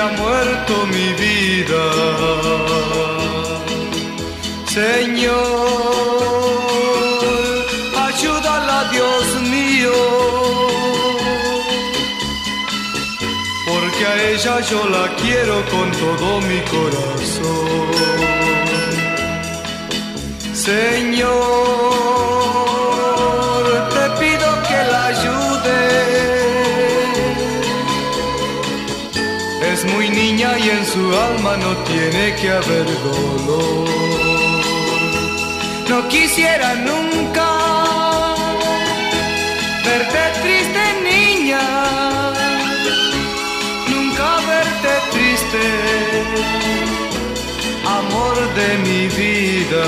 ha muerto mi vida. Señor, ayúdala, Dios mío, porque a ella yo la quiero con todo mi corazón. Señor, en su alma no tiene que haber dolor. No quisiera nunca verte triste, niña. Nunca verte triste, amor de mi vida.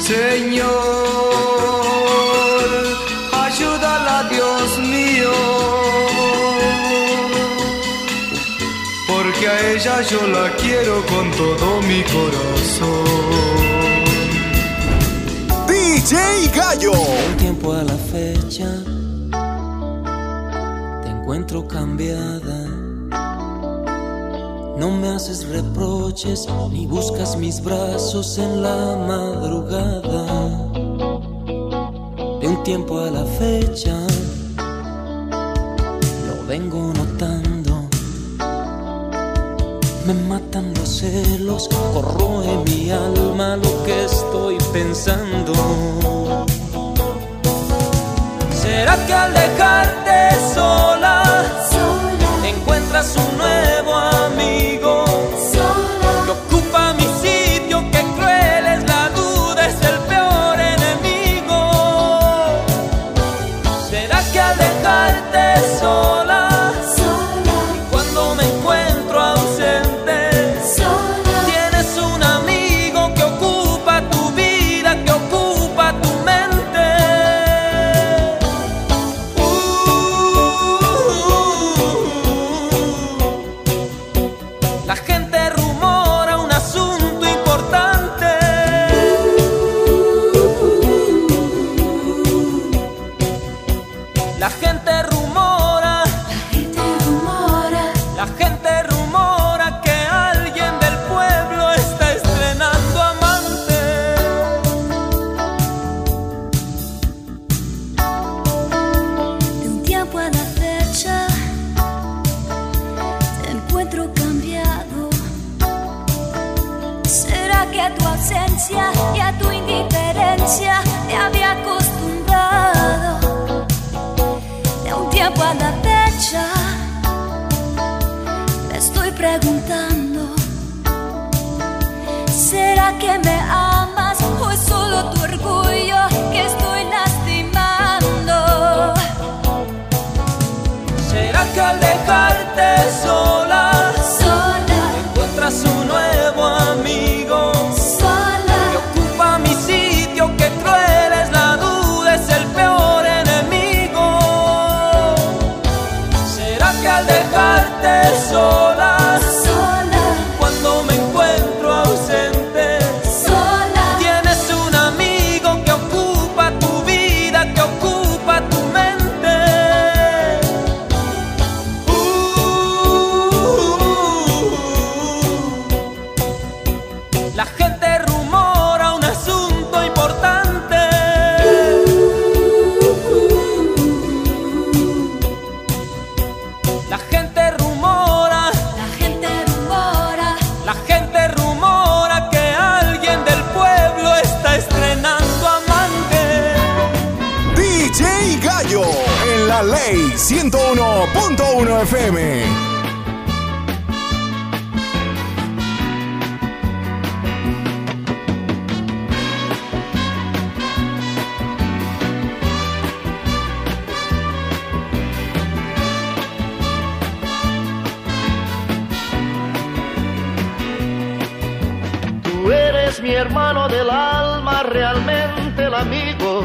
Señor, ella yo la quiero con todo mi corazón. DJ Gallo. Un tiempo a la fecha te encuentro cambiada. No me haces reproches ni buscas mis brazos en la madrugada. De un tiempo a la fecha lo vengo Me matan los celos, corroe mi alma lo que estoy pensando. ¿Será que al dejarte me estoy preguntando. ¿Será que me amas La Ley 101.1 FM. Tú eres Mi hermano del alma, realmente el amigo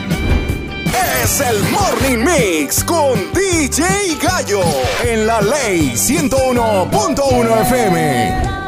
es el Morning Mix con DJ Gallo en la ley 101.1 FM.